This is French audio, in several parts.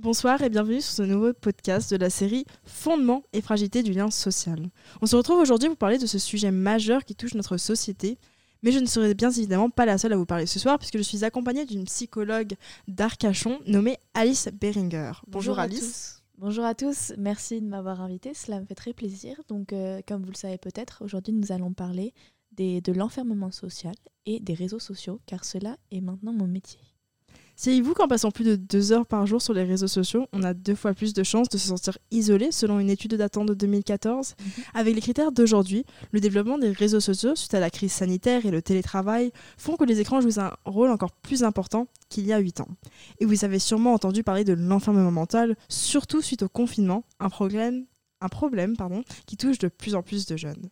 Bonsoir et bienvenue sur ce nouveau podcast de la série Fondement et fragilité du lien social. On se retrouve aujourd'hui pour parler de ce sujet majeur qui touche notre société, mais je ne serai bien évidemment pas la seule à vous parler ce soir puisque je suis accompagnée d'une psychologue d'Arcachon nommée Alice Beringer. Bonjour, Alice. Bonjour à tous, merci de m'avoir invité, cela me fait très plaisir. Donc, euh, comme vous le savez peut-être, aujourd'hui nous allons parler de l'enfermement social et des réseaux sociaux, car cela est maintenant mon métier. Savez-vous qu'en passant plus de deux heures par jour sur les réseaux sociaux, on a deux fois plus de chances de se sentir isolé selon une étude datant de 2014 mhm. Avec les critères d'aujourd'hui, le développement des réseaux sociaux suite à la crise sanitaire et le télétravail font que les écrans jouent un rôle encore plus important qu'il y a huit ans. Et vous avez sûrement entendu parler de l'enfermement mental, surtout suite au confinement, un problème, un problème pardon, qui touche de plus en plus de jeunes.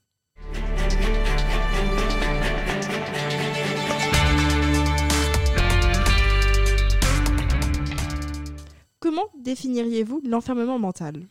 Définiriez-vous l'enfermement mental?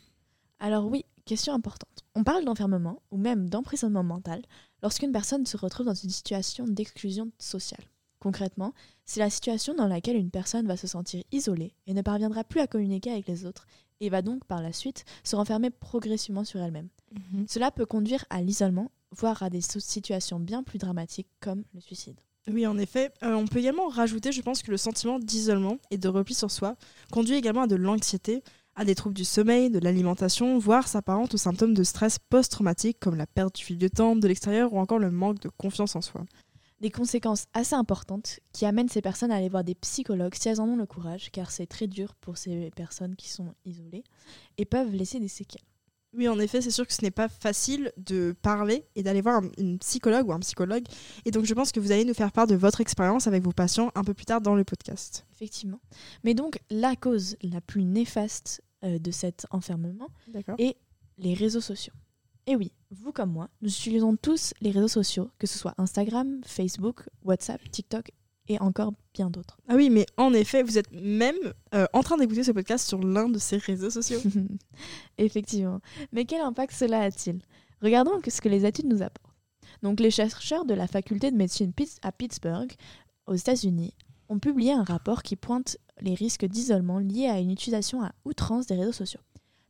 Alors oui, question importante. On parle d'enfermement ou même d'emprisonnement mental lorsqu'une personne se retrouve dans une situation d'exclusion sociale. Concrètement, c'est la situation dans laquelle une personne va se sentir isolée et ne parviendra plus à communiquer avec les autres et va donc par la suite se renfermer progressivement sur elle-même. Mhm. Cela peut conduire à l'isolement, voire à des situations bien plus dramatiques comme le suicide. Oui, en effet. Euh, on peut également rajouter, je pense, que le sentiment d'isolement et de repli sur soi conduit également à de l'anxiété, à des troubles du sommeil, de l'alimentation, voire s'apparente aux symptômes de stress post-traumatique comme la perte du fil de temps, de l'extérieur ou encore le manque de confiance en soi. Des conséquences assez importantes qui amènent ces personnes à aller voir des psychologues si elles en ont le courage, car c'est très dur pour ces personnes qui sont isolées et peuvent laisser des séquelles. Oui, en effet, c'est sûr que ce n'est pas facile de parler et d'aller voir une psychologue ou un psychologue. Et donc, je pense que vous allez nous faire part de votre expérience avec vos patients un peu plus tard dans le podcast. Effectivement. Mais donc, la cause la plus néfaste euh, de cet enfermement est les réseaux sociaux. Et oui, vous comme moi, nous utilisons tous les réseaux sociaux, que ce soit Instagram, Facebook, WhatsApp, TikTok et encore bien d'autres. Ah oui, mais en effet, vous êtes même euh, en train d'écouter ce podcast sur l'un de ces réseaux sociaux. Effectivement. Mais quel impact cela a-t-il? Regardons ce que les études nous apportent. Donc, les chercheurs de la faculté de médecine à Pittsburgh, aux États-Unis, ont publié un rapport qui pointe les risques d'isolement liés à une utilisation à outrance des réseaux sociaux.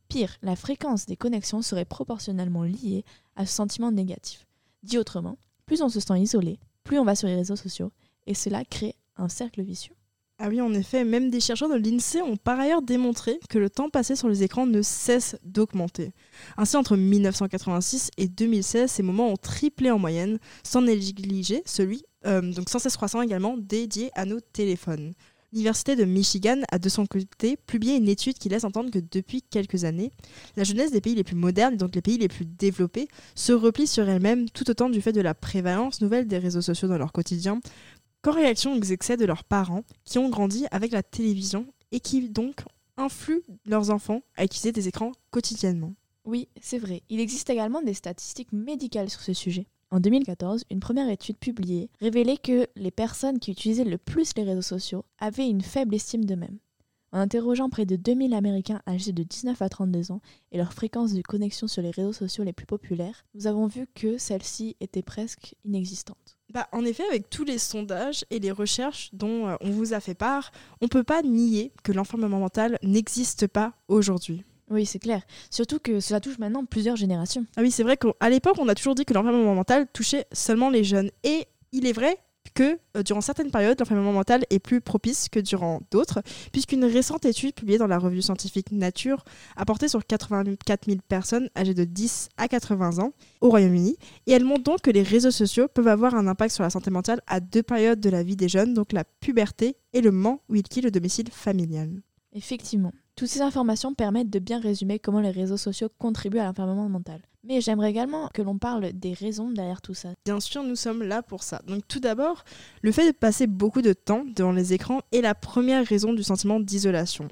Pire, la fréquence des connexions serait proportionnellement liée à ce sentiment négatif. Dit autrement, plus on se sent isolé, plus on va sur les réseaux sociaux, et cela crée un cercle vicieux. Ah oui, en effet, même des chercheurs de l'INSEE ont par ailleurs démontré que le temps passé sur les écrans ne cesse d'augmenter. Ainsi, entre 1986 et 2016, ces moments ont triplé en moyenne, sans négliger celui, euh, donc sans cesse croissant également, dédié à nos téléphones. L'Université de Michigan a de son côté publié une étude qui laisse entendre que depuis quelques années, la jeunesse des pays les plus modernes, donc les pays les plus développés, se replie sur elle-même tout autant du fait de la prévalence nouvelle des réseaux sociaux dans leur quotidien qu'en réaction aux excès de leurs parents qui ont grandi avec la télévision et qui donc influent leurs enfants à utiliser des écrans quotidiennement. Oui, c'est vrai. Il existe également des statistiques médicales sur ce sujet. En 2014, une première étude publiée révélait que les personnes qui utilisaient le plus les réseaux sociaux avaient une faible estime d'eux-mêmes. En interrogeant près de 2000 Américains âgés de 19 à 32 ans et leur fréquence de connexion sur les réseaux sociaux les plus populaires, nous avons vu que celle-ci était presque inexistante. Bah, en effet, avec tous les sondages et les recherches dont euh, on vous a fait part, on ne peut pas nier que l'enfermement mental n'existe pas aujourd'hui. Oui, c'est clair. Surtout que cela touche maintenant plusieurs générations. Ah oui, c'est vrai qu'à l'époque, on a toujours dit que l'enfermement mental touchait seulement les jeunes. Et il est vrai que euh, durant certaines périodes, l'enfermement mental est plus propice que durant d'autres, puisqu'une récente étude publiée dans la revue scientifique Nature a porté sur 84 000 personnes âgées de 10 à 80 ans au Royaume-Uni, et elle montre donc que les réseaux sociaux peuvent avoir un impact sur la santé mentale à deux périodes de la vie des jeunes, donc la puberté et le moment où ils quittent le domicile familial. Effectivement. Toutes ces informations permettent de bien résumer comment les réseaux sociaux contribuent à l'enfermement mental. Mais j'aimerais également que l'on parle des raisons derrière tout ça. Bien sûr, nous sommes là pour ça. Donc tout d'abord, le fait de passer beaucoup de temps devant les écrans est la première raison du sentiment d'isolation.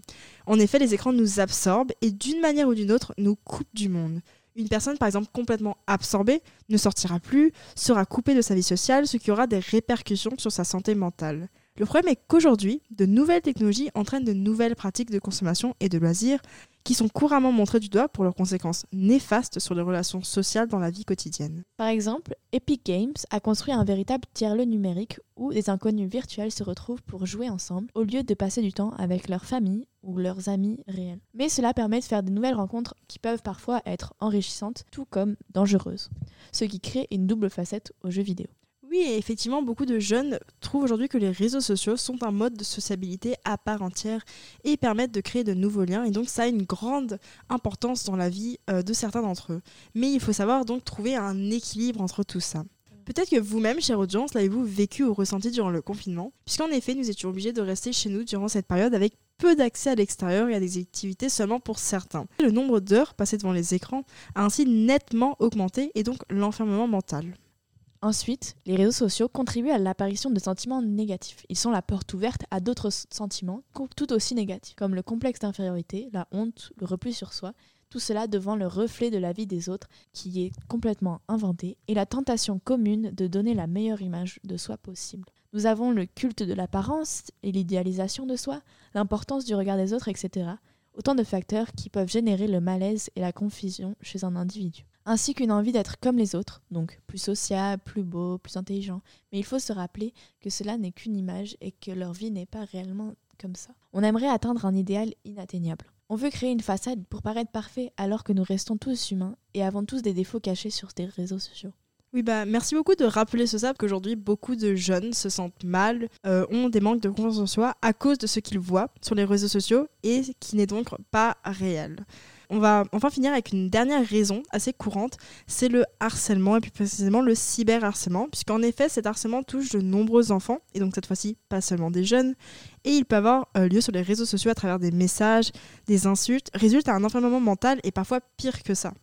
En effet, les écrans nous absorbent et d'une manière ou d'une autre nous coupent du monde. Une personne, par exemple, complètement absorbée ne sortira plus, sera coupée de sa vie sociale, ce qui aura des répercussions sur sa santé mentale. Le problème est qu'aujourd'hui, de nouvelles technologies entraînent de nouvelles pratiques de consommation et de loisirs qui sont couramment montrées du doigt pour leurs conséquences néfastes sur les relations sociales dans la vie quotidienne. Par exemple, Epic Games a construit un véritable tiers-lieu numérique où des inconnus virtuels se retrouvent pour jouer ensemble au lieu de passer du temps avec leur famille ou leurs amis réels. Mais cela permet de faire de nouvelles rencontres qui peuvent parfois être enrichissantes tout comme dangereuses, ce qui crée une double facette aux jeux vidéo. Oui, effectivement, beaucoup de jeunes trouvent aujourd'hui que les réseaux sociaux sont un mode de sociabilité à part entière et permettent de créer de nouveaux liens. Et donc, ça a une grande importance dans la vie euh, de certains d'entre eux. Mais il faut savoir donc trouver un équilibre entre tout ça. Peut-être que vous-même, chère audience, l'avez-vous vécu ou ressenti durant le confinement, puisqu'en effet, nous étions obligés de rester chez nous durant cette période avec peu d'accès à l'extérieur et à des activités seulement pour certains. Le nombre d'heures passées devant les écrans a ainsi nettement augmenté et donc l'enfermement mental. Ensuite, les réseaux sociaux contribuent à l'apparition de sentiments négatifs. Ils sont la porte ouverte à d'autres sentiments tout aussi négatifs, comme le complexe d'infériorité, la honte, le repli sur soi, tout cela devant le reflet de la vie des autres qui est complètement inventé, et la tentation commune de donner la meilleure image de soi possible. Nous avons le culte de l'apparence et l'idéalisation de soi, l'importance du regard des autres, etc. Autant de facteurs qui peuvent générer le malaise et la confusion chez un individu ainsi qu'une envie d'être comme les autres, donc plus sociable, plus beau, plus intelligent. Mais il faut se rappeler que cela n'est qu'une image et que leur vie n'est pas réellement comme ça. On aimerait atteindre un idéal inatteignable. On veut créer une façade pour paraître parfait alors que nous restons tous humains et avons tous des défauts cachés sur des réseaux sociaux. Oui, bah merci beaucoup de rappeler ce ça, qu'aujourd'hui beaucoup de jeunes se sentent mal, euh, ont des manques de confiance en soi à cause de ce qu'ils voient sur les réseaux sociaux et qui n'est donc pas réel on va enfin finir avec une dernière raison assez courante, c'est le harcèlement et plus précisément le cyberharcèlement, puisqu'en effet cet harcèlement touche de nombreux enfants, et donc cette fois-ci pas seulement des jeunes, et il peut avoir euh, lieu sur les réseaux sociaux à travers des messages, des insultes, résulte à un enfermement mental et parfois pire que ça.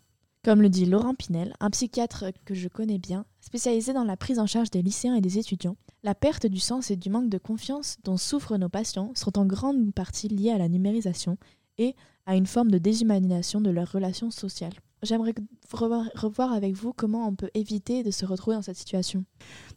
Comme le dit Laurent Pinel, un psychiatre que je connais bien, spécialisé dans la prise en charge des lycéens et des étudiants, la perte du sens et du manque de confiance dont souffrent nos patients sont en grande partie liés à la numérisation et à une forme de déshumanisation de leurs relations sociales. J'aimerais revoir avec vous comment on peut éviter de se retrouver dans cette situation.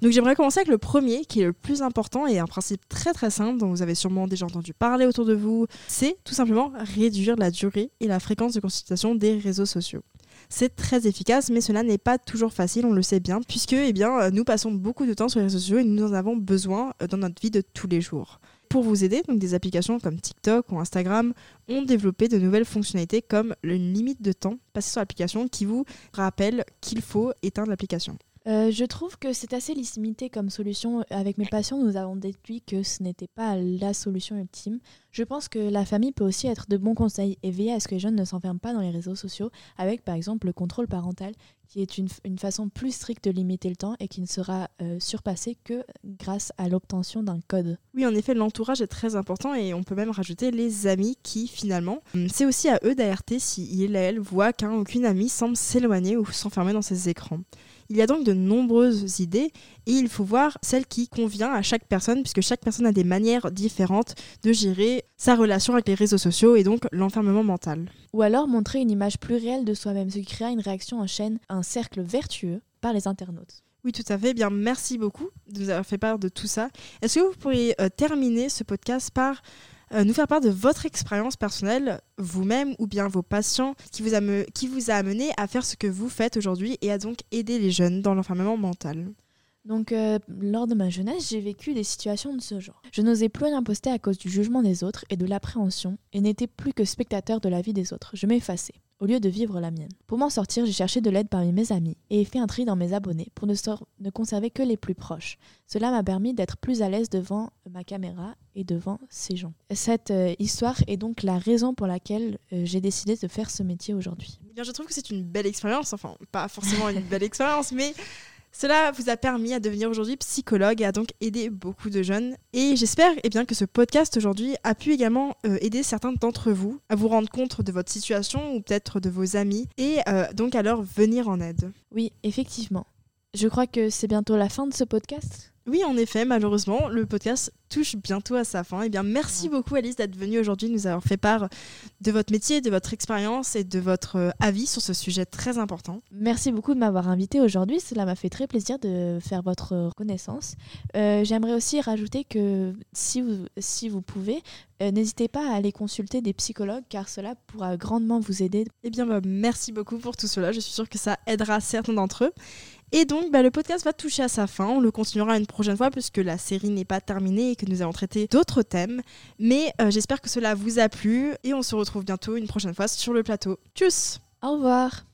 Donc j'aimerais commencer avec le premier, qui est le plus important et un principe très très simple dont vous avez sûrement déjà entendu parler autour de vous, c'est tout simplement réduire la durée et la fréquence de consultation des réseaux sociaux. C'est très efficace, mais cela n'est pas toujours facile, on le sait bien, puisque eh bien, nous passons beaucoup de temps sur les réseaux sociaux et nous en avons besoin dans notre vie de tous les jours. Pour vous aider, donc des applications comme TikTok ou Instagram ont développé de nouvelles fonctionnalités comme une limite de temps passé sur l'application qui vous rappelle qu'il faut éteindre l'application. Euh, je trouve que c'est assez limité comme solution. Avec mes patients, nous avons déduit que ce n'était pas la solution ultime. Je pense que la famille peut aussi être de bons conseils et veiller à ce que les jeunes ne s'enferment pas dans les réseaux sociaux, avec par exemple le contrôle parental, qui est une, façon plus stricte de limiter le temps et qui ne sera euh, surpassé que grâce à l'obtention d'un code. Oui, en effet, l'entourage est très important et on peut même rajouter les amis qui, finalement, hum, c'est aussi à eux d'alerter si il et elle voient qu'un ou qu'une amie semble s'éloigner ou s'enfermer dans ses écrans. Il y a donc de nombreuses idées et il faut voir celle qui convient à chaque personne puisque chaque personne a des manières différentes de gérer sa relation avec les réseaux sociaux et donc l'enfermement mental. Ou alors montrer une image plus réelle de soi-même, ce qui créera une réaction en chaîne, un cercle vertueux par les internautes. Oui, tout à fait. Bien, merci beaucoup de nous avoir fait part de tout ça. Est-ce que vous pourriez euh, terminer ce podcast par nous faire part de votre expérience personnelle, vous-même ou bien vos patients, qui vous, a qui vous a amené à faire ce que vous faites aujourd'hui et à donc aider les jeunes dans l'enfermement mental. Donc, euh, lors de ma jeunesse, j'ai vécu des situations de ce genre. Je n'osais plus rien poster à cause du jugement des autres et de l'appréhension, et n'étais plus que spectateur de la vie des autres. Je m'effaçais au lieu de vivre la mienne. Pour m'en sortir, j'ai cherché de l'aide parmi mes amis et ai fait un tri dans mes abonnés pour ne, conserver que les plus proches. Cela m'a permis d'être plus à l'aise devant ma caméra et devant ces gens. Cette euh, histoire est donc la raison pour laquelle euh, j'ai décidé de faire ce métier aujourd'hui. Bien, je trouve que c'est une belle expérience, enfin pas forcément une belle expérience, mais cela vous a permis à devenir aujourd'hui psychologue et a donc aidé beaucoup de jeunes. Et j'espère eh bien, que ce podcast aujourd'hui a pu également euh, aider certains d'entre vous à vous rendre compte de votre situation ou peut-être de vos amis et euh, donc à leur venir en aide. Oui, effectivement. Je crois que c'est bientôt la fin de ce podcast. Oui, en effet, malheureusement, le podcast touche bientôt à sa fin. Eh bien, merci beaucoup Alice d'être venue aujourd'hui, nous avoir fait part de votre métier, de votre expérience et de votre euh, avis sur ce sujet très important. Merci beaucoup de m'avoir invité aujourd'hui. Cela m'a fait très plaisir de faire votre connaissance. Euh, J'aimerais aussi rajouter que si vous, si vous pouvez, euh, n'hésitez pas à aller consulter des psychologues car cela pourra grandement vous aider. Eh bien, bah, merci beaucoup pour tout cela. Je suis sûre que ça aidera certains d'entre eux. Et donc, bah, le podcast va toucher à sa fin. On le continuera une prochaine fois puisque la série n'est pas terminée et que nous allons traiter d'autres thèmes. Mais euh, j'espère que cela vous a plu et on se retrouve bientôt une prochaine fois sur le plateau. Tchuss Au revoir